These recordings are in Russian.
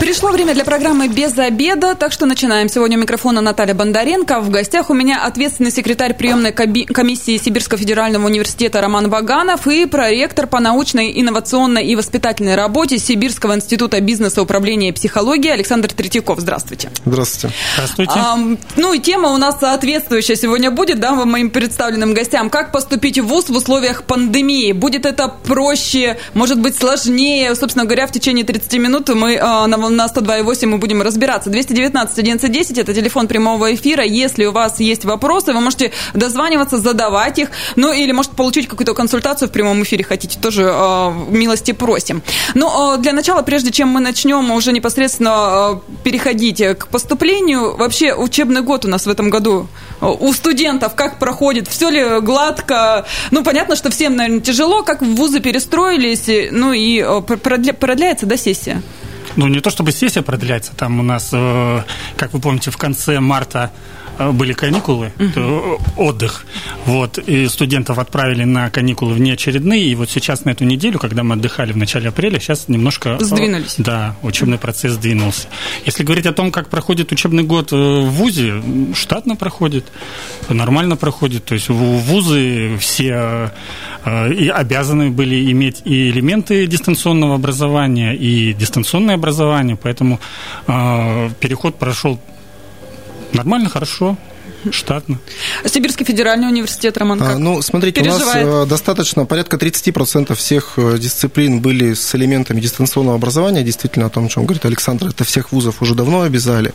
Пришло время для программы «Без обеда», так что начинаем. Сегодня у микрофона Наталья Бондаренко. В гостях у меня ответственный секретарь приемной комиссии Сибирского федерального университета Роман Ваганов и проректор по научной, инновационной и воспитательной работе Сибирского института бизнеса, управления и психологии Александр Третьяков. Здравствуйте. Здравствуйте. Здравствуйте. А, ну и тема у нас соответствующая сегодня будет, да, моим представленным гостям. Как поступить в ВУЗ в условиях пандемии? Будет это проще, может быть сложнее? Собственно говоря, в течение 30 минут мы а, на на 102,8 мы будем разбираться. 219 1110 это телефон прямого эфира. Если у вас есть вопросы, вы можете дозваниваться, задавать их. Ну, или, может, получить какую-то консультацию в прямом эфире хотите, тоже э, милости просим. Но э, для начала, прежде чем мы начнем уже непосредственно э, переходить к поступлению, вообще учебный год у нас в этом году у студентов как проходит, все ли гладко? Ну, понятно, что всем, наверное, тяжело, как в вузы перестроились, ну и продляется, да, сессия? Ну, не то чтобы сессия продляется, там у нас, э, как вы помните, в конце марта Э, были каникулы, угу. отдых, вот, и студентов отправили на каникулы внеочередные, и вот сейчас на эту неделю, когда мы отдыхали в начале апреля, сейчас немножко... Сдвинулись. Да, учебный процесс сдвинулся. Если говорить о том, как проходит учебный год в ВУЗе, штатно проходит, нормально проходит, то есть вузы все и обязаны были иметь и элементы дистанционного образования, и дистанционное образование, поэтому переход прошел Нормально, хорошо штатно. Сибирский федеральный университет, Роман, как? А, ну, смотрите, переживает? у нас э, достаточно, порядка 30% всех э, дисциплин были с элементами дистанционного образования, действительно, о том, о чем говорит Александр, это всех вузов уже давно обязали,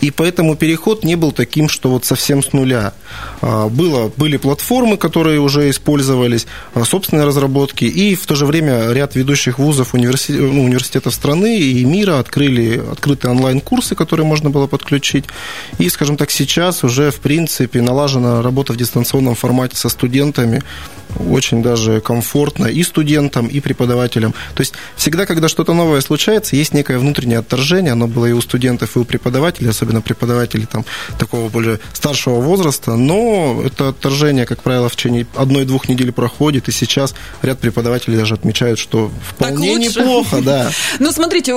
и поэтому переход не был таким, что вот совсем с нуля. А, было, были платформы, которые уже использовались, а, собственные разработки, и в то же время ряд ведущих вузов университет, ну, университетов страны и мира открыли открытые онлайн-курсы, которые можно было подключить, и, скажем так, сейчас уже в в принципе, налажена работа в дистанционном формате со студентами очень даже комфортно и студентам, и преподавателям. То есть всегда, когда что-то новое случается, есть некое внутреннее отторжение, оно было и у студентов, и у преподавателей, особенно преподавателей там, такого более старшего возраста, но это отторжение, как правило, в течение одной-двух недель проходит, и сейчас ряд преподавателей даже отмечают, что вполне неплохо, да. Ну, смотрите,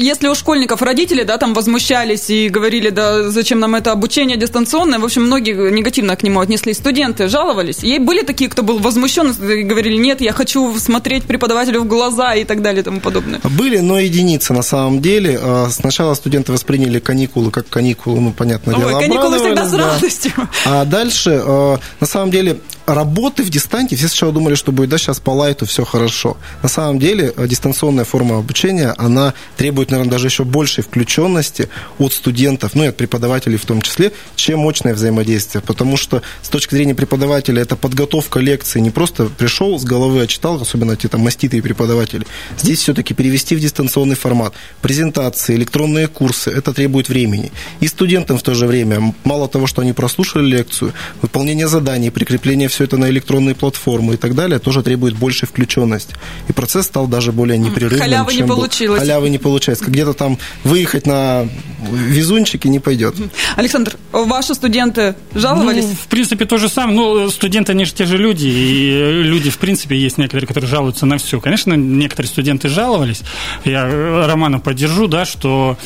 если у школьников родители, да, там возмущались и говорили, да, зачем нам это обучение дистанционное, в общем, многие негативно к нему отнеслись. Студенты жаловались. И были такие, кто был возмущен и говорили, нет, я хочу смотреть преподавателю в глаза и так далее и тому подобное. Были, но единицы на самом деле. А, сначала студенты восприняли каникулы как каникулы, ну, понятное дело, Ой, каникулы всегда с радостью. А дальше, а, на самом деле, работы в дистанте, все сначала думали, что будет, да, сейчас по лайту все хорошо. На самом деле, э, дистанционная форма обучения, она требует, наверное, даже еще большей включенности от студентов, ну и от преподавателей в том числе, чем очное взаимодействие. Потому что с точки зрения преподавателя это подготовка лекции, не просто пришел с головы, а читал, особенно эти там маститые преподаватели. Здесь все-таки перевести в дистанционный формат. Презентации, электронные курсы, это требует времени. И студентам в то же время, мало того, что они прослушали лекцию, выполнение заданий, прикрепление все это на электронные платформы и так далее, тоже требует большей включенности. И процесс стал даже более непрерывным. Халявы чем не получилось. Был. Халявы не получается. Где-то там выехать на везунчике не пойдет. Александр, ваши студенты жаловались? Ну, в принципе, то же самое. Ну, студенты, они же те же люди, и люди, в принципе, есть некоторые, которые жалуются на все. Конечно, некоторые студенты жаловались. Я Романа поддержу, да, что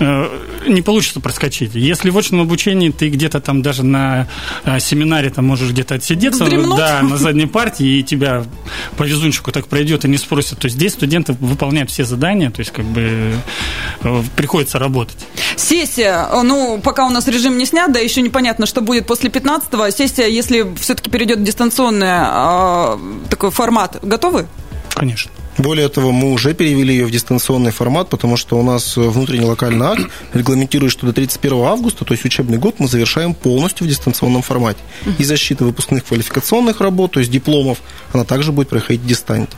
э, не получится проскочить. Если в очном обучении ты где-то там даже на э, семинаре там можешь где-то отсидеться, Вздремнуть? да, на задней партии, и тебя по везунчику так пройдет и не спросят. То есть здесь студенты выполняют все задания, то есть как бы э, приходится работать. Сессия, ну, пока у нас режим не снят, да, еще непонятно, что будет после 15-го. Сессия, если все-таки перейдет в дистанционный э, такой формат, готовы? Конечно. Более того, мы уже перевели ее в дистанционный формат, потому что у нас внутренний локальный акт регламентирует, что до 31 августа, то есть учебный год, мы завершаем полностью в дистанционном формате. И защита выпускных квалификационных работ, то есть дипломов, она также будет проходить дистант.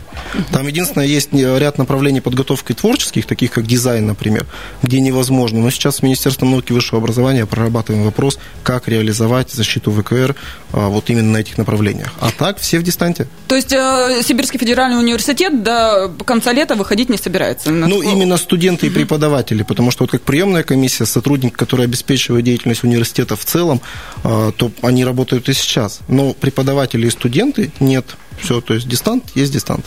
Там единственное, есть ряд направлений подготовки творческих, таких как дизайн, например, где невозможно. Но сейчас с Министерством науки и высшего образования прорабатываем вопрос, как реализовать защиту ВКР а, вот именно на этих направлениях. А так все в дистанте. То есть э, Сибирский федеральный университет, да, до конца лета выходить не собирается. Ну, именно студенты и преподаватели, потому что вот как приемная комиссия, сотрудник, который обеспечивает деятельность университета в целом, а, то они работают и сейчас. Но преподаватели и студенты нет. Все, то есть дистант есть дистант.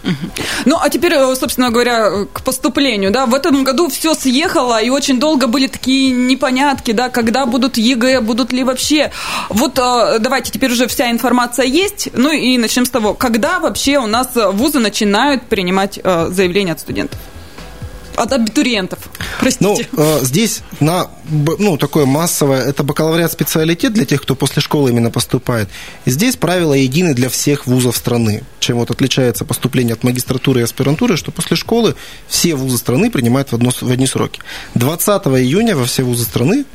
Ну, а теперь, э, собственно говоря, к поступлению. Да, в этом году все съехало, и очень долго были такие непонятки, да, когда будут ЕГЭ, будут ли вообще. Вот э, давайте, теперь уже вся информация есть. Ну и начнем с того, когда вообще у нас вузы начинают принимать э, заявления от студентов? От абитуриентов. Простите. Ну, э, здесь на, ну, такое массовое, это бакалавриат специалитет для тех, кто после школы именно поступает. И здесь правила едины для всех вузов страны. Чем вот отличается поступление от магистратуры и аспирантуры, что после школы все вузы страны принимают в, одно, в одни сроки. 20 июня во все вузы страны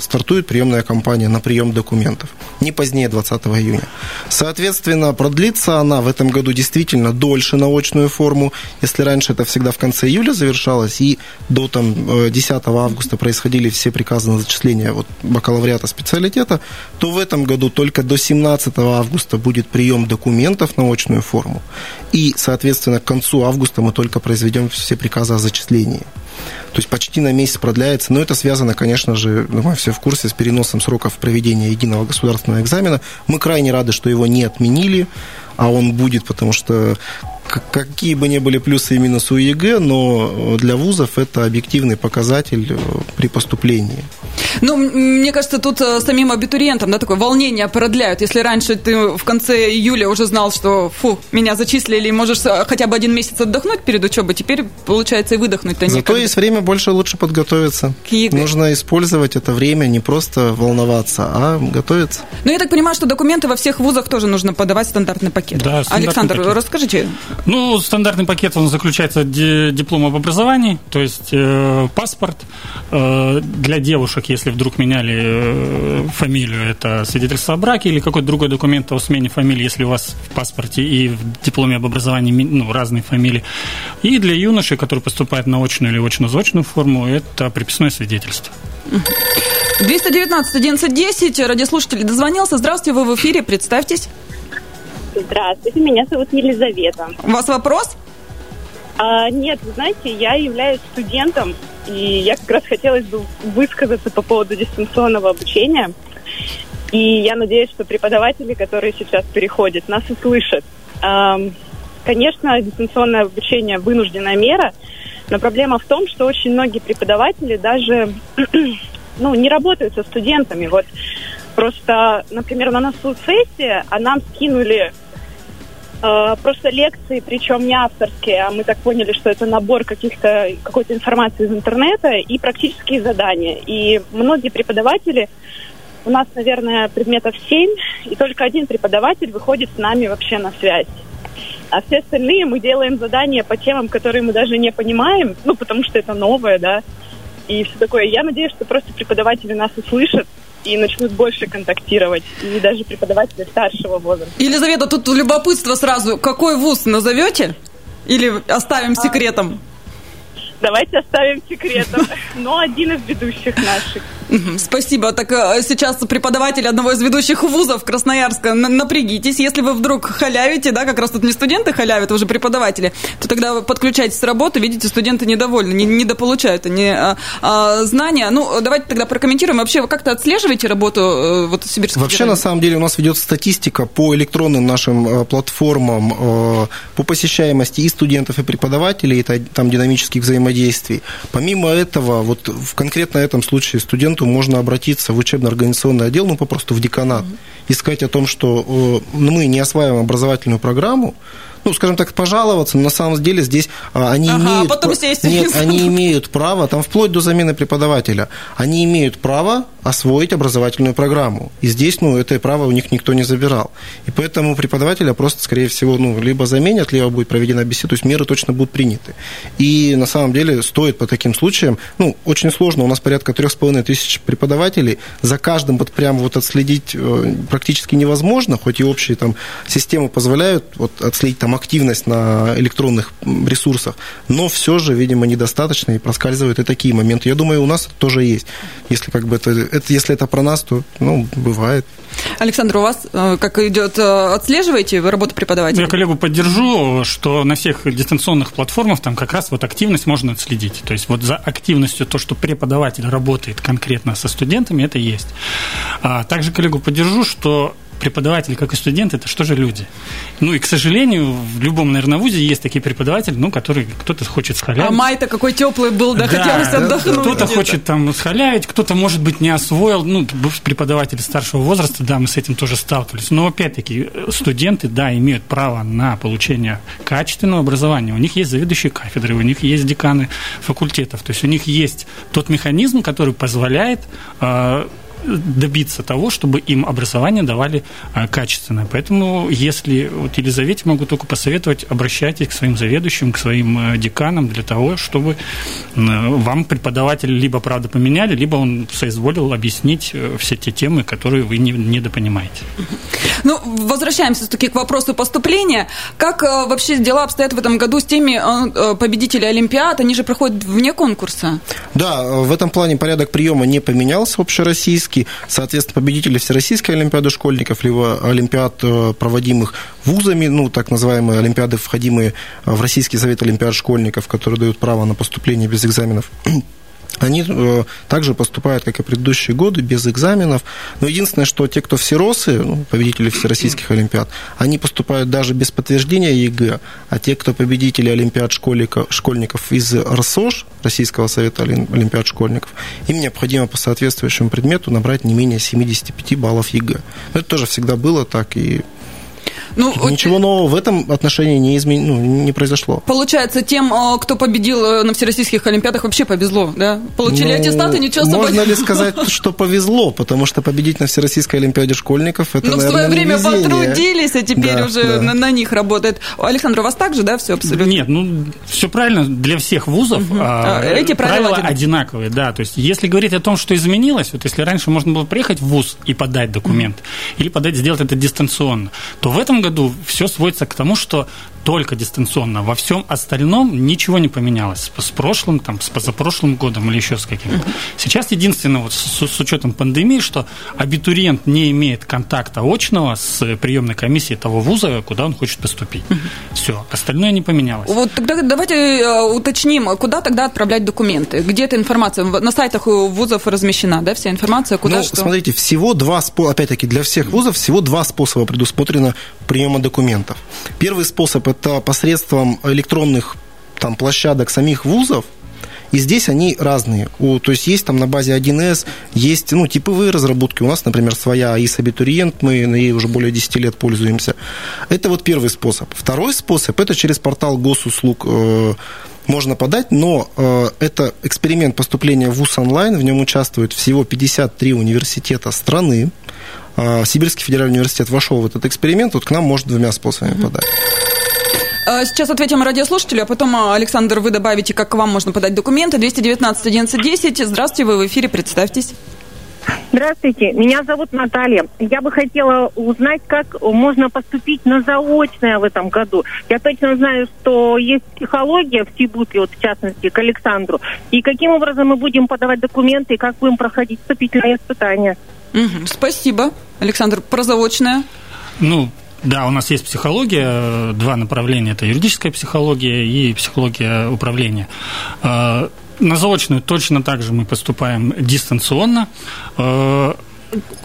стартует приемная кампания на прием документов. Не позднее 20 июня. Соответственно, продлится она в этом году действительно дольше на очную форму. Если раньше это всегда в конце июля завершалось, и до там, 10 э, августа происходили все приказы на зачисление вот, бакалавриата специалитета, то в этом году только до 17 августа будет прием документов на очную форму, и, соответственно, к концу августа мы только произведем все приказы о зачислении. То есть почти на месяц продляется, но это связано, конечно же, мы все в курсе, с переносом сроков проведения единого государственного экзамена. Мы крайне рады, что его не отменили, а он будет, потому что какие бы ни были плюсы и минусы у ЕГЭ, но для вузов это объективный показатель э, при поступлении. Ну, мне кажется, тут э, самим абитуриентам да, такое волнение продляют. Если раньше ты в конце июля уже знал, что фу, меня зачислили, и можешь э, хотя бы один месяц отдохнуть перед учебой, теперь, получается, и выдохнуть-то Зато некогда. есть время больше лучше подготовиться. К ЕГЭ. Нужно использовать это время, не просто волноваться, а готовиться. Ну, я так понимаю, что документы во всех вузах тоже нужно подавать стандартный пакет. Да, стандартный Александр, пакет. расскажите. Ну, стандартный пакет, он заключается диплом об образовании, то есть э, паспорт э, для девушек, если вдруг меняли э, фамилию, это свидетельство о браке или какой-то другой документ о смене фамилии, если у вас в паспорте и в дипломе об образовании ну, разные фамилии. И для юношей, которые поступают на очную или очно-заочную форму, это приписное свидетельство. 219 11 радиослушатель дозвонился. Здравствуйте, вы в эфире, представьтесь. Здравствуйте, меня зовут Елизавета. У вас вопрос? А, нет, вы знаете, я являюсь студентом, и я как раз хотелось бы высказаться по поводу дистанционного обучения. И я надеюсь, что преподаватели, которые сейчас переходят, нас услышат. А, конечно, дистанционное обучение вынужденная мера, но проблема в том, что очень многие преподаватели даже ну, не работают со студентами. Вот просто, например, на носу сессия, а нам скинули просто лекции, причем не авторские, а мы так поняли, что это набор каких-то какой-то информации из интернета и практические задания. И многие преподаватели, у нас, наверное, предметов семь, и только один преподаватель выходит с нами вообще на связь. А все остальные мы делаем задания по темам, которые мы даже не понимаем, ну, потому что это новое, да, и все такое. Я надеюсь, что просто преподаватели нас услышат, и начнут больше контактировать, и даже преподаватели старшего возраста. Елизавета, тут любопытство сразу. Какой вуз назовете? Или оставим а, секретом? Давайте оставим секретом. Но один из ведущих наших. Спасибо. Так э, сейчас преподаватель одного из ведущих вузов Красноярска. Напрягитесь. Если вы вдруг халявите, да, как раз тут не студенты халявят, а уже преподаватели, то тогда подключайтесь с работы. Видите, студенты недовольны, не, недополучают они а, а, знания. Ну, давайте тогда прокомментируем. Вообще, вы как-то отслеживаете работу вот, Сибирской Вообще, на самом деле, у нас ведется статистика по электронным нашим платформам по посещаемости и студентов, и преподавателей. Это там динамических взаимодействий. Помимо этого, вот в конкретно этом случае студент студенту можно обратиться в учебно-организационный отдел, ну, попросту в деканат, и сказать о том, что э, мы не осваиваем образовательную программу, ну, скажем так, пожаловаться, но на самом деле здесь а, они ага, имеют... потом сесть Нет, они имеют право, там вплоть до замены преподавателя, они имеют право освоить образовательную программу. И здесь, ну, это право у них никто не забирал. И поэтому преподавателя просто, скорее всего, ну, либо заменят, либо будет проведена беседа, то есть меры точно будут приняты. И на самом деле стоит по таким случаям, ну, очень сложно, у нас порядка трех с половиной тысяч преподавателей, за каждым вот прямо вот отследить э, практически невозможно, хоть и общие там системы позволяют вот отследить там активность на электронных ресурсах, но все же, видимо, недостаточно и проскальзывают и такие моменты. Я думаю, у нас это тоже есть. Если как бы это, это если это про нас, то ну, бывает. Александр, у вас э, как идет, э, отслеживаете работу преподавателя? Я коллегу поддержу, что на всех дистанционных платформах там как раз вот активность можно отследить. То есть вот за активностью то, что преподаватель работает конкретно со студентами, это есть. А также коллегу поддержу, что преподаватели, как и студенты, это что же люди? Ну и, к сожалению, в любом, наверное, вузе есть такие преподаватели, ну, которые кто-то хочет схалявить. А май-то какой теплый был, да, да хотелось отдохнуть. Кто-то хочет там схалявить, кто-то, может быть, не освоил, ну, преподаватели старшего возраста, да, мы с этим тоже сталкивались. Но, опять-таки, студенты, да, имеют право на получение качественного образования. У них есть заведующие кафедры, у них есть деканы факультетов, то есть у них есть тот механизм, который позволяет а, добиться того, чтобы им образование давали а, качественное. Поэтому, если вот Елизавете могу только посоветовать, обращайтесь к своим заведующим, к своим э, деканам для того, чтобы вам преподаватель либо правда поменяли, либо он соизволил объяснить э, все те темы, которые вы не, недопонимаете. Ну, возвращаемся все-таки к вопросу поступления. Как э, вообще дела обстоят в этом году с теми победителями Олимпиад? Они же проходят вне конкурса. Да, в этом плане порядок приема не поменялся общероссийский списке, соответственно, победители Всероссийской Олимпиады школьников, либо Олимпиад, э, проводимых вузами, ну, так называемые Олимпиады, входимые в Российский совет Олимпиад школьников, которые дают право на поступление без экзаменов они э, также поступают, как и предыдущие годы, без экзаменов. Но единственное, что те, кто всеросы, ну, победители всероссийских олимпиад, они поступают даже без подтверждения ЕГЭ, а те, кто победители олимпиад школьников, из РСОШ, Российского совета олимпиад школьников, им необходимо по соответствующему предмету набрать не менее 75 баллов ЕГЭ. Но это тоже всегда было так, и ну, Ничего нового в этом отношении не, измен... ну, не произошло. Получается, тем, а, кто победил э, на всероссийских олимпиадах, вообще повезло, да? Получили ну, аттестаты, ничего особо... Можно ли сказать, что повезло? Потому что победить на всероссийской олимпиаде школьников, это, Ну, в свое время потрудились, а теперь да, уже да. На, на них работает. Александр, у вас так же, да, все абсолютно? Нет, ну, все правильно. Для всех вузов угу. а, эти правила, правила одинаковые, да. То есть, если говорить о том, что изменилось, вот если раньше можно было приехать в вуз и подать документ, или подать, сделать это дистанционно, то в этом году все сводится к тому, что только дистанционно. Во всем остальном ничего не поменялось с прошлым, там, с позапрошлым годом или еще с каким-то. Сейчас единственное, вот с, с учетом пандемии, что абитуриент не имеет контакта очного с приемной комиссией того вуза, куда он хочет поступить. Все, остальное не поменялось. Вот тогда давайте э, уточним, куда тогда отправлять документы? Где эта информация? На сайтах вузов размещена, да, вся информация? Куда ну, что? смотрите, всего два способа, опять-таки, для всех вузов всего два способа предусмотрено приема документов. Первый способ – это посредством электронных там, площадок самих вузов, и здесь они разные. У, то есть есть там на базе 1С, есть ну, типовые разработки. У нас, например, своя АИС абитуриент, мы ней уже более 10 лет пользуемся. Это вот первый способ. Второй способ – это через портал госуслуг э, можно подать, но э, это эксперимент поступления в ВУЗ онлайн, в нем участвуют всего 53 университета страны. Э, Сибирский федеральный университет вошел в этот эксперимент, вот к нам может двумя способами подать. А, сейчас ответим радиослушателю, а потом, а, Александр, вы добавите, как к вам можно подать документы. 219 11 Здравствуйте, вы в эфире, представьтесь. Здравствуйте, меня зовут Наталья. Я бы хотела узнать, как можно поступить на заочное в этом году. Я точно знаю, что есть психология в Тибуте, вот в частности, к Александру. И каким образом мы будем подавать документы и как будем проходить вступительные испытания. Угу, спасибо. Александр, про заочное? Ну, да, у нас есть психология, два направления. Это юридическая психология и психология управления. А, на заочную точно так же мы поступаем дистанционно.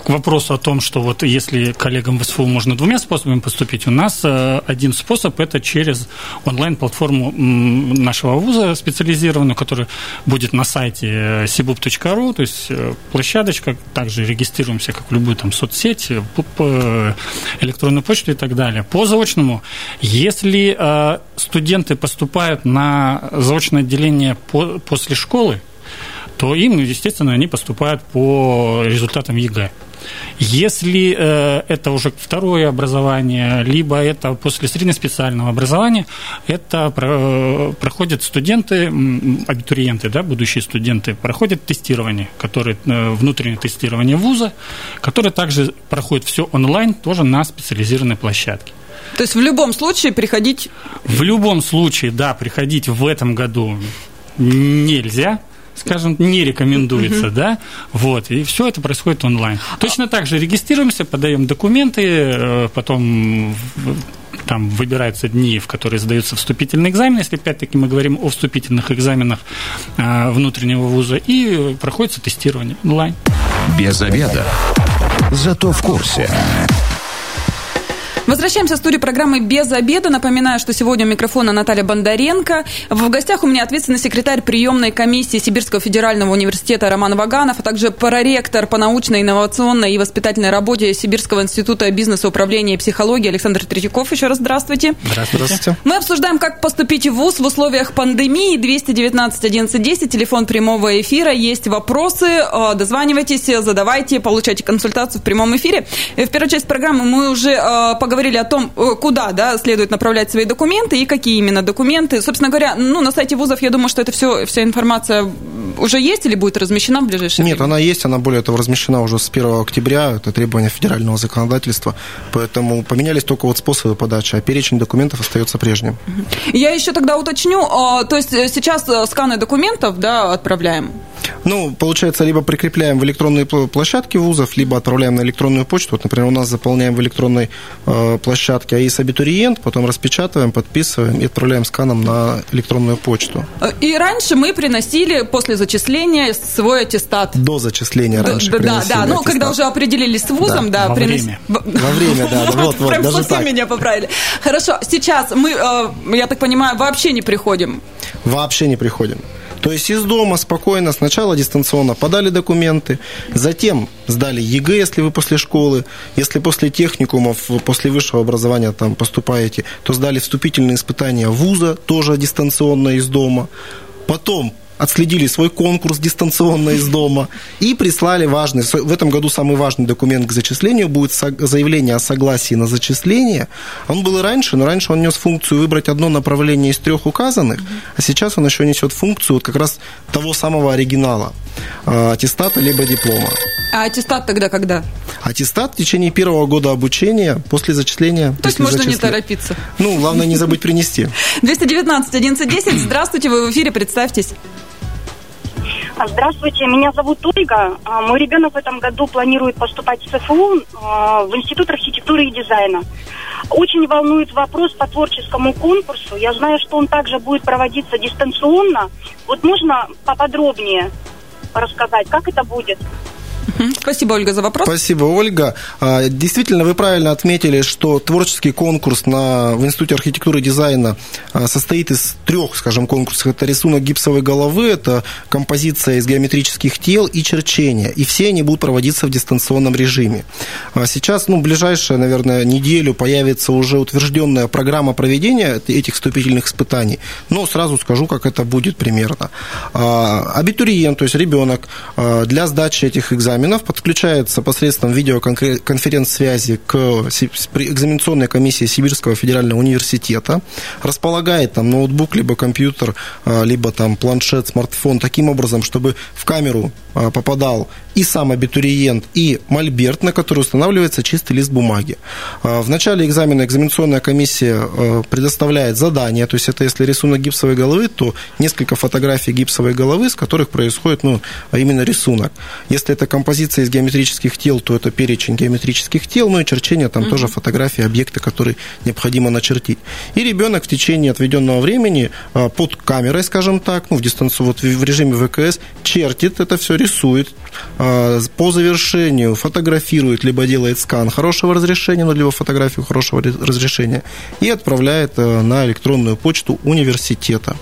К вопросу о том, что вот если коллегам в СФУ можно двумя способами поступить, у нас э, один способ – это через онлайн-платформу нашего вуза специализированную, которая будет на сайте э, sibup.ru, то есть э, площадочка, также регистрируемся, как в любую там соцсеть, электронную почту и так далее. По заочному, если студенты поступают на заочное отделение после школы, то им, естественно, они поступают по результатам ЕГЭ. Если э, это уже второе образование, либо это после среднеспециального образования, это про, проходят студенты, абитуриенты, да, будущие студенты, проходят тестирование, которое, э, внутреннее тестирование вуза, которое также проходит все онлайн, тоже на специализированной площадке. То есть в любом случае приходить... В любом случае, да, приходить в этом году нельзя, скажем, не рекомендуется, uh-huh. да, вот, и все это происходит онлайн. Точно так же регистрируемся, подаем документы, э, потом там выбираются дни, в которые сдаются вступительные экзамены, если опять-таки мы говорим о вступительных экзаменах э, внутреннего вуза, и проходится тестирование онлайн. Без обеда. Зато в курсе. Возвращаемся в студию программы «Без обеда». Напоминаю, что сегодня у микрофона Наталья Бондаренко. В гостях у меня ответственный секретарь приемной комиссии Сибирского федерального университета Роман Ваганов, а также проректор по научной, инновационной и воспитательной работе Сибирского института бизнеса, управления и психологии Александр Третьяков. Еще раз здравствуйте. Здравствуйте. здравствуйте. Мы обсуждаем, как поступить в ВУЗ в условиях пандемии. 219 11 10, телефон прямого эфира. Есть вопросы, э, дозванивайтесь, задавайте, получайте консультацию в прямом эфире. В первой части программы мы уже э, поговорили говорили о том, э, куда да, следует направлять свои документы и какие именно документы. Собственно говоря, ну, на сайте вузов, я думаю, что это все, вся информация уже есть или будет размещена в ближайшее Нет, время? она есть, она более того размещена уже с 1 октября, это требование федерального законодательства, поэтому поменялись только вот способы подачи, а перечень документов остается прежним. Я еще тогда уточню, а, то есть э, сейчас э, сканы документов да, отправляем? Ну, получается, либо прикрепляем в электронные площадки вузов, либо отправляем на электронную почту. Вот, например, у нас заполняем в электронной э, площадке АИС абитуриент, потом распечатываем, подписываем и отправляем сканом на электронную почту. И раньше мы приносили после зачисления свой аттестат. До зачисления раньше Да, да, да. Ну, когда уже определились с вузом, да. да Во время. Во время, да. Вот, вот, Прям даже совсем так. меня поправили. Хорошо, сейчас мы, э, я так понимаю, вообще не приходим. Вообще не приходим. То есть из дома спокойно, сначала дистанционно подали документы, затем сдали ЕГЭ, если вы после школы, если после техникумов, после высшего образования там поступаете, то сдали вступительные испытания вуза, тоже дистанционно из дома. Потом отследили свой конкурс дистанционно из дома и прислали важный, в этом году самый важный документ к зачислению будет заявление о согласии на зачисление. Он был и раньше, но раньше он нес функцию выбрать одно направление из трех указанных, а сейчас он еще несет функцию вот как раз того самого оригинала, а, аттестата либо диплома. А аттестат тогда когда? Аттестат в течение первого года обучения после зачисления. То есть можно зачисления. не торопиться. Ну, главное не забыть принести. 219 1110. Здравствуйте, вы в эфире, представьтесь. Здравствуйте, меня зовут Ольга. А, мой ребенок в этом году планирует поступать в ЦФУ а, в Институт архитектуры и дизайна. Очень волнует вопрос по творческому конкурсу. Я знаю, что он также будет проводиться дистанционно. Вот можно поподробнее рассказать, как это будет? Спасибо, Ольга, за вопрос. Спасибо, Ольга. А, действительно, вы правильно отметили, что творческий конкурс на, в Институте архитектуры и дизайна а, состоит из трех, скажем, конкурсов. Это рисунок гипсовой головы, это композиция из геометрических тел и черчение. И все они будут проводиться в дистанционном режиме. А сейчас, ну, в ближайшую, наверное, неделю появится уже утвержденная программа проведения этих вступительных испытаний. Но сразу скажу, как это будет примерно. Абитуриент, то есть ребенок, для сдачи этих экзаменов экзаменов подключается посредством видеоконференц-связи к экзаменационной комиссии Сибирского федерального университета, располагает там ноутбук, либо компьютер, а, либо там планшет, смартфон таким образом, чтобы в камеру а, попадал и сам абитуриент, и мольберт, на который устанавливается чистый лист бумаги. А, в начале экзамена экзаменационная комиссия предоставляет задание, то есть это если рисунок гипсовой головы, то несколько фотографий гипсовой головы, с которых происходит ну, именно рисунок. Если это композиция из геометрических тел, то это перечень геометрических тел, ну и черчение, там mm-hmm. тоже фотографии объекта, которые необходимо начертить. И ребенок в течение отведенного времени а, под камерой, скажем так, ну, в дистанцию, вот в режиме ВКС, чертит это все, рисует, а, по завершению фотографирует, либо делает скан хорошего разрешения, ну, либо фотографию хорошего разрешения, и отправляет а, на электронную почту университета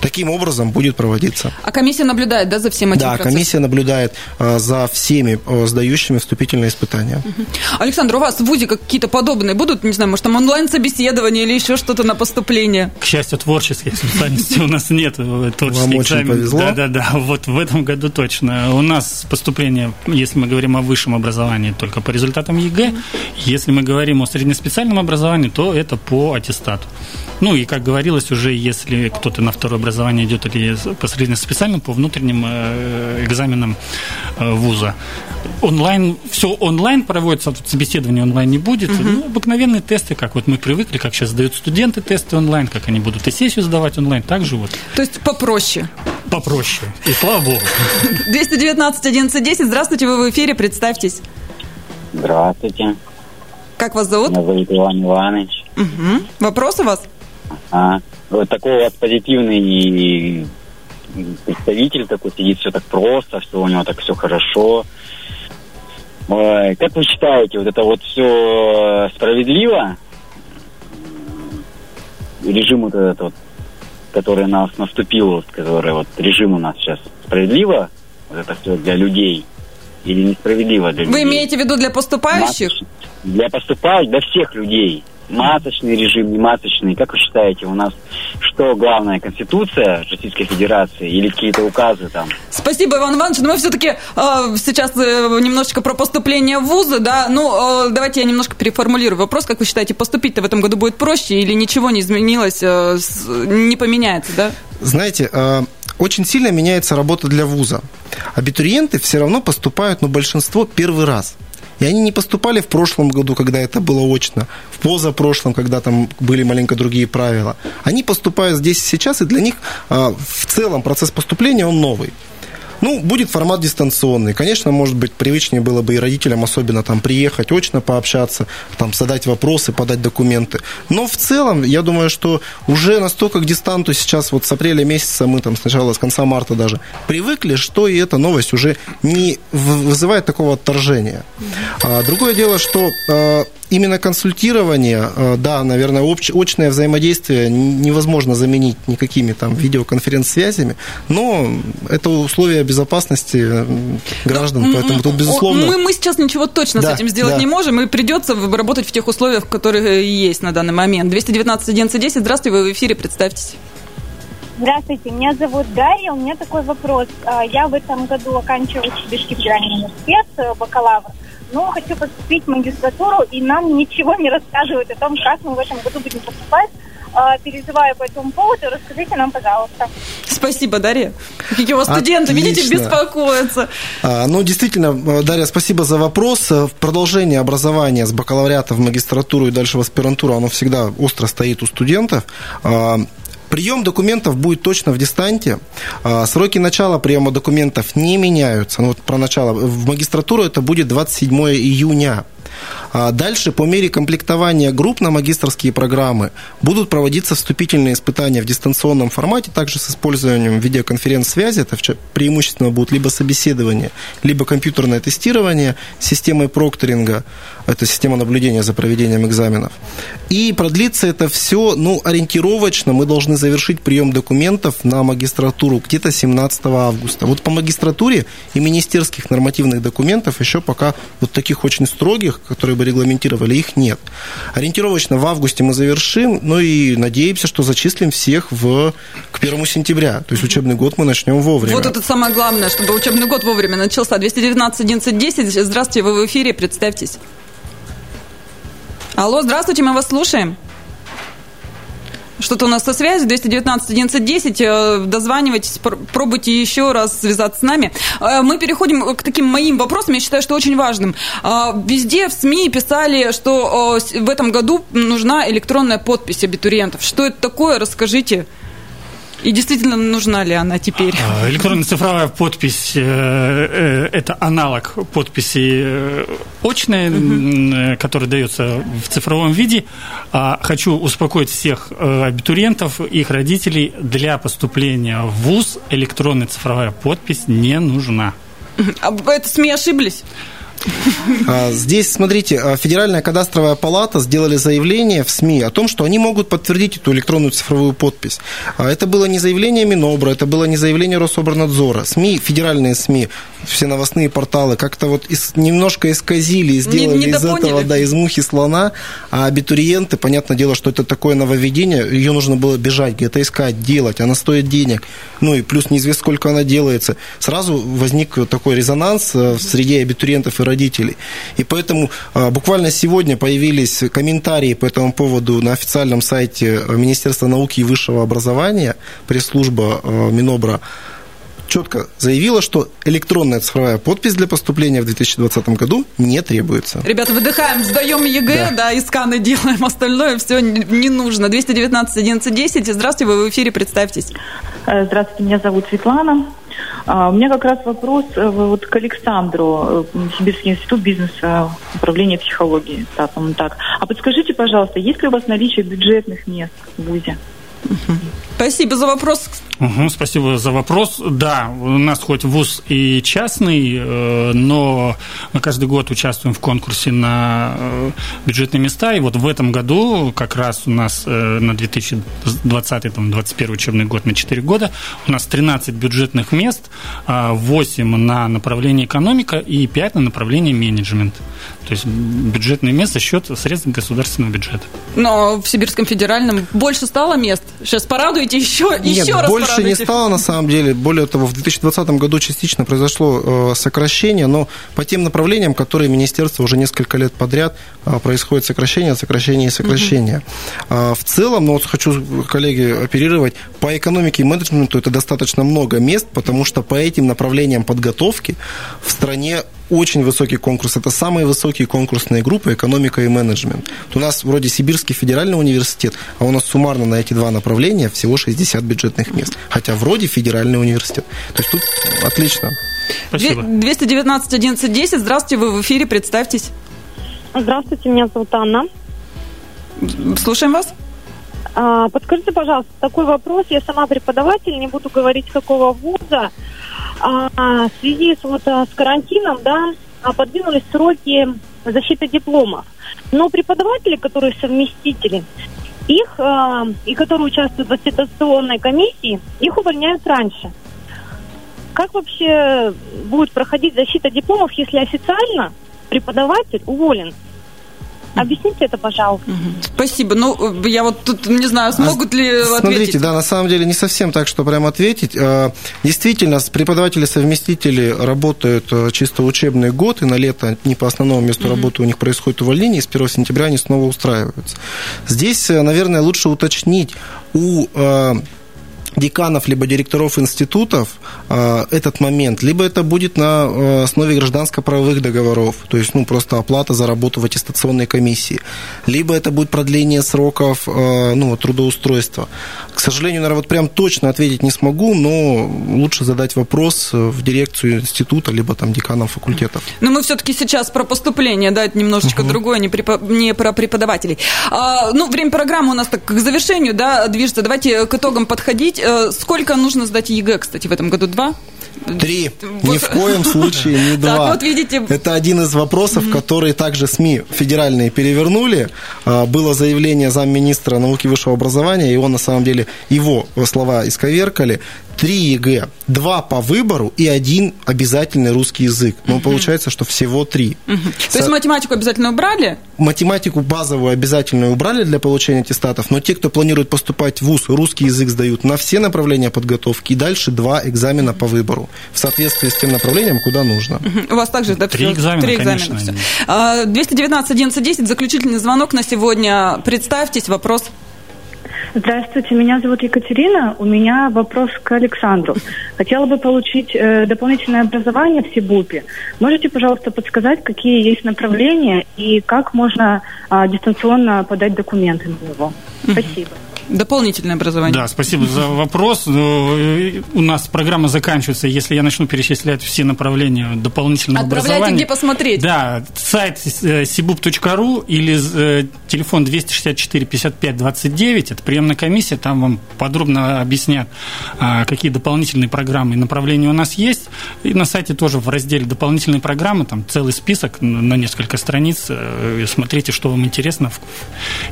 таким образом будет проводиться. А комиссия наблюдает, да, за всем этим Да, процессом? комиссия наблюдает а, за всеми а, сдающими вступительные испытания. Угу. Александр, у вас в ВУЗе какие-то подобные будут, не знаю, может, там онлайн-собеседование или еще что-то на поступление? К счастью, творческих специальностей у нас нет. Вам очень повезло. Да, да, да. Вот в этом году точно. У нас поступление, если мы говорим о высшем образовании, только по результатам ЕГЭ. Если мы говорим о среднеспециальном образовании, то это по аттестату. Ну и, как говорилось уже, если кто-то на второе образование идет или по среднеспециальному, по внутренним экзаменам вуза. Онлайн, все онлайн проводится, собеседование онлайн не будет. Угу. Ну, обыкновенные тесты, как вот мы привыкли, как сейчас сдают студенты тесты онлайн, как они будут и сессию сдавать онлайн, так же вот. То есть попроще? Попроще. И слава богу. 219 11 10. Здравствуйте, вы в эфире, представьтесь. Здравствуйте. Как вас зовут? Меня зовут Иван Иванович. Угу. Вопрос у вас? А, вот такой вас позитивный представитель такой сидит, все так просто, все у него так все хорошо. Ой, как вы считаете, вот это вот все справедливо? Режим вот этот вот, который нас наступил, вот, который вот режим у нас сейчас, справедливо? Вот это все для людей? Или несправедливо для людей? Вы имеете в виду для поступающих? Для поступающих, для всех людей масочный режим, не масочный. Как вы считаете, у нас что главное, Конституция Российской Федерации или какие-то указы там? Спасибо, Иван Иванович. Но мы все-таки э, сейчас э, немножечко про поступление в вузы, да. Ну, э, давайте я немножко переформулирую вопрос. Как вы считаете, поступить-то в этом году будет проще или ничего не изменилось, э, с, не поменяется, да? Знаете, э, очень сильно меняется работа для вуза. Абитуриенты все равно поступают, но большинство первый раз. И они не поступали в прошлом году, когда это было очно, в позапрошлом, когда там были маленько другие правила. Они поступают здесь и сейчас, и для них а, в целом процесс поступления, он новый. Ну, будет формат дистанционный. Конечно, может быть, привычнее было бы и родителям особенно там приехать, очно пообщаться, там задать вопросы, подать документы. Но в целом, я думаю, что уже настолько к дистанту сейчас, вот с апреля месяца, мы там сначала, с конца марта даже, привыкли, что и эта новость уже не вызывает такого отторжения. А, другое дело, что а, именно консультирование, э, да, наверное, очное взаимодействие невозможно заменить никакими там видеоконференц-связями, но это условия безопасности э, граждан, но, поэтому тут безусловно... Мы, мы сейчас ничего точно да, с этим сделать да. не можем, и придется работать в тех условиях, которые есть на данный момент. 219 11 здравствуйте, вы в эфире, представьтесь. Здравствуйте, меня зовут Дарья. У меня такой вопрос. А, я в этом году оканчиваю Сибирский федеральный университет, э, бакалавр но хочу поступить в магистратуру, и нам ничего не рассказывают о том, как мы в этом году будем поступать. А, переживаю по этому поводу. Расскажите нам, пожалуйста. Спасибо, Дарья. Какие у вас студенты, Отлично. видите, беспокоятся. А, ну, действительно, Дарья, спасибо за вопрос. В продолжении образования с бакалавриата в магистратуру и дальше в аспирантуру, оно всегда остро стоит у студентов. Прием документов будет точно в дистанте. А, сроки начала приема документов не меняются. Ну, вот про начало. В магистратуру это будет 27 июня. А дальше, по мере комплектования групп на магистрские программы, будут проводиться вступительные испытания в дистанционном формате, также с использованием видеоконференц-связи. Это преимущественно будут либо собеседование, либо компьютерное тестирование системой прокторинга. Это система наблюдения за проведением экзаменов. И продлится это все, ну, ориентировочно. Мы должны завершить прием документов на магистратуру где-то 17 августа. Вот по магистратуре и министерских нормативных документов еще пока вот таких очень строгих, которые бы регламентировали, их нет. Ориентировочно в августе мы завершим, ну и надеемся, что зачислим всех в, к 1 сентября. То есть учебный год мы начнем вовремя. Вот это самое главное, чтобы учебный год вовремя начался. 219 11 10. Здравствуйте, вы в эфире, представьтесь. Алло, здравствуйте, мы вас слушаем. Что-то у нас со связью, 219 11 10, дозванивайтесь, пробуйте еще раз связаться с нами. Э, мы переходим к таким моим вопросам, я считаю, что очень важным. Э, везде в СМИ писали, что э, в этом году нужна электронная подпись абитуриентов. Что это такое, расскажите. И действительно нужна ли она теперь? А, электронная цифровая подпись э, – это аналог подписи э, очной, угу. который дается в цифровом виде. А хочу успокоить всех э, абитуриентов, их родителей, для поступления в ВУЗ электронная цифровая подпись не нужна. А это СМИ ошиблись? А, здесь, смотрите, а, Федеральная кадастровая палата сделали заявление в СМИ о том, что они могут подтвердить эту электронную цифровую подпись. А, это было не заявление Минобра, это было не заявление Рособорнадзора. СМИ, федеральные СМИ, все новостные порталы как-то вот из, немножко исказили и сделали не, не из этого, да, из мухи слона, а абитуриенты, понятное дело, что это такое нововведение, ее нужно было бежать, где-то искать, делать, она стоит денег, ну и плюс неизвестно, сколько она делается. Сразу возник такой резонанс э, в среде абитуриентов и родителей. И поэтому буквально сегодня появились комментарии по этому поводу на официальном сайте Министерства науки и высшего образования, пресс-служба Минобра четко заявила, что электронная цифровая подпись для поступления в 2020 году не требуется. Ребята, выдыхаем, сдаем ЕГЭ, да, да и сканы делаем, остальное все не нужно. 219 11 10. Здравствуйте, вы в эфире, представьтесь. Э, здравствуйте, меня зовут Светлана. А, у меня как раз вопрос э, вот к Александру, э, Сибирский институт бизнеса, управления психологии, да, так. А подскажите, пожалуйста, есть ли у вас наличие бюджетных мест в ВУЗе? Спасибо за вопрос. Угу, спасибо за вопрос. Да, у нас хоть вуз и частный, э, но мы каждый год участвуем в конкурсе на э, бюджетные места. И вот в этом году как раз у нас э, на 2020-2021 учебный год на 4 года у нас 13 бюджетных мест, 8 на направление экономика и 5 на направление менеджмент. То есть бюджетное место за счет средств государственного бюджета. Но в Сибирском федеральном больше стало мест. Сейчас порадуйте еще, Нет, еще раз больше порадуйте. не стало на самом деле. Более того, в 2020 году частично произошло э, сокращение, но по тем направлениям, которые министерство уже несколько лет подряд э, происходит сокращение, сокращение и сокращение. Угу. В целом, ну вот хочу, коллеги, оперировать, по экономике и менеджменту это достаточно много мест, потому что по этим направлениям подготовки в стране очень высокий конкурс. Это самые высокие конкурсные группы экономика и менеджмент. У нас вроде Сибирский федеральный университет, а у нас суммарно на эти два направления всего 60 бюджетных мест. Хотя вроде федеральный университет. То есть тут отлично. Спасибо. 219 11 10. Здравствуйте, вы в эфире, представьтесь. Здравствуйте, меня зовут Анна. Слушаем вас. А, подскажите, пожалуйста, такой вопрос. Я сама преподаватель, не буду говорить, какого вуза. А, в связи с, вот, а, с карантином, да, а, подвинулись сроки защиты дипломов. Но преподаватели, которые совместители, их, а, и которые участвуют в аттестационной комиссии, их увольняют раньше. Как вообще будет проходить защита дипломов, если официально преподаватель уволен? Объясните это, пожалуйста. Спасибо. Ну, я вот тут не знаю, смогут а, ли ответить. Смотрите, да, на самом деле не совсем так, что прям ответить. А, действительно, преподаватели-совместители работают э, чисто учебный год, и на лето не по основному месту работы у них происходит увольнение, и с 1 сентября они снова устраиваются. Здесь, э, наверное, лучше уточнить у э, деканов либо директоров институтов э, этот момент, либо это будет на э, основе гражданско-правовых договоров, то есть ну, просто оплата за работу в аттестационной комиссии, либо это будет продление сроков э, ну, трудоустройства. К сожалению, наверное, вот прям точно ответить не смогу, но лучше задать вопрос в дирекцию института, либо там деканам факультетов. Но мы все-таки сейчас про поступление, да, это немножечко угу. другое, не, препо- не про преподавателей. А, ну, время программы у нас так к завершению, да, движется. Давайте к итогам подходить. Э, сколько нужно сдать ЕГЭ, кстати, в этом году? Два? Три. Ни в коем случае не два. Так, вот видите. Это один из вопросов, мм который также СМИ федеральные перевернули. А, было заявление замминистра науки и высшего образования, и он на самом деле его слова исковеркали три ЕГЭ, два по выбору и один обязательный русский язык. Но угу. получается, что всего три. Угу. То есть математику обязательно убрали? Математику базовую обязательную убрали для получения аттестатов, но те, кто планирует поступать в ВУЗ, русский язык сдают на все направления подготовки, и дальше два экзамена по выбору в соответствии с тем направлением, куда нужно. У вас также да, три экзамена, три экзамена. Конечно. 219 11 10, заключительный звонок на сегодня. Представьтесь, вопрос. Здравствуйте, меня зовут Екатерина. У меня вопрос к Александру. Хотела бы получить э, дополнительное образование в Сибупе. Можете, пожалуйста, подсказать, какие есть направления и как можно э, дистанционно подать документы на него? Спасибо. Дополнительное образование. Да, спасибо за вопрос. Э, у нас программа заканчивается, если я начну перечислять все направления дополнительного Отправляйте, образования. где посмотреть. Да, сайт sibup.ru э, или э, телефон 264 55 29, это приемная комиссия, там вам подробно объяснят, а, какие дополнительные программы и направления у нас есть. И на сайте тоже в разделе дополнительные программы, там целый список на несколько страниц. Смотрите, что вам интересно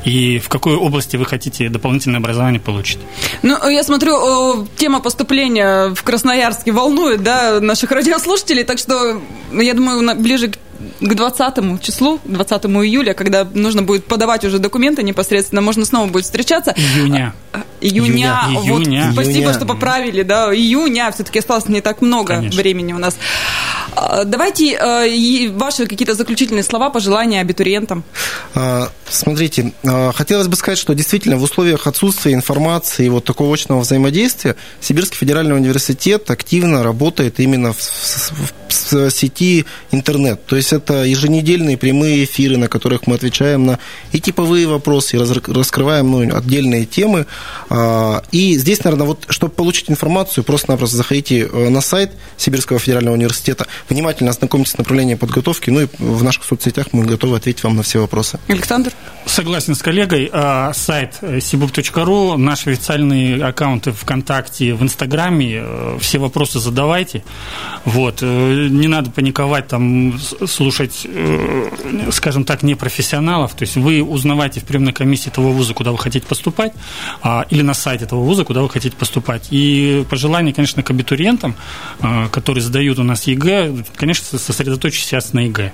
и в какой области вы хотите дополнительно дополнительное образование получит. Ну, я смотрю, тема поступления в Красноярске волнует, да, наших радиослушателей, так что, я думаю, ближе к к 20 числу, 20 июля, когда нужно будет подавать уже документы непосредственно, можно снова будет встречаться. Июня. А, июня. Июня. Вот, июня. Спасибо, что поправили, да, июня. Все-таки осталось не так много Конечно. времени у нас. А, давайте э, ваши какие-то заключительные слова, пожелания абитуриентам. А, смотрите, а, хотелось бы сказать, что действительно в условиях отсутствия информации и вот такого очного взаимодействия Сибирский федеральный университет активно работает именно в, в, в сети интернет. То есть это еженедельные прямые эфиры, на которых мы отвечаем на и типовые вопросы, и раскрываем ну, отдельные темы. И здесь, наверное, вот чтобы получить информацию, просто-напросто заходите э, на сайт Сибирского федерального университета, внимательно ознакомьтесь с направлением подготовки, ну и в наших соцсетях мы готовы ответить вам на все вопросы. Александр? Согласен с коллегой. А, сайт sibup.ru, наши официальные аккаунты ВКонтакте, в Инстаграме, э, все вопросы задавайте. Вот. Э, не надо паниковать, там, слушать, скажем так, непрофессионалов. То есть вы узнавайте в приемной комиссии того вуза, куда вы хотите поступать, а, или на сайте того вуза, куда вы хотите поступать. И пожелание, конечно, к абитуриентам, которые сдают у нас ЕГЭ, конечно, сосредоточьтесь сейчас на ЕГЭ.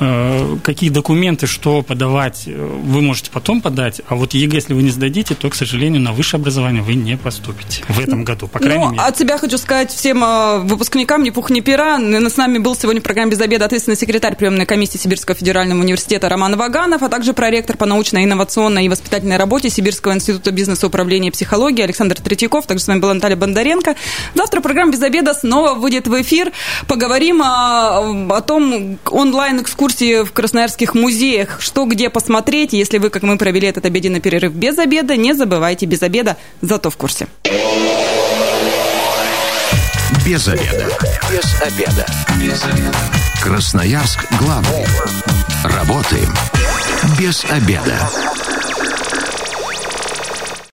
Угу. Какие документы, что подавать, э, вы можете потом подать, а вот ЕГЭ, если вы не сдадите, то, к сожалению, на высшее образование вы не поступите в этом году, по крайней ну, мере. От себя хочу сказать всем выпускникам, ни пух, ни пера. С нами был сегодня в программе «Без обеда» ответственный секретарь приемной комиссии Сибирского федерального университета Роман Ваганов, а также проректор по научной, инновационной и воспитательной работе Сибирского института бизнеса управления и психологии Александр Третьяков. Также с вами была Наталья Бондаренко. Завтра программа «Без обеда» снова выйдет в эфир. Поговорим о, о том онлайн-экскурсии в красноярских музеях. Что где посмотреть. Если вы, как мы, провели этот обеденный перерыв без обеда, не забывайте без обеда, зато в курсе. Без обеда. Без обеда. Без обеда. Красноярск главный. Работаем без обеда.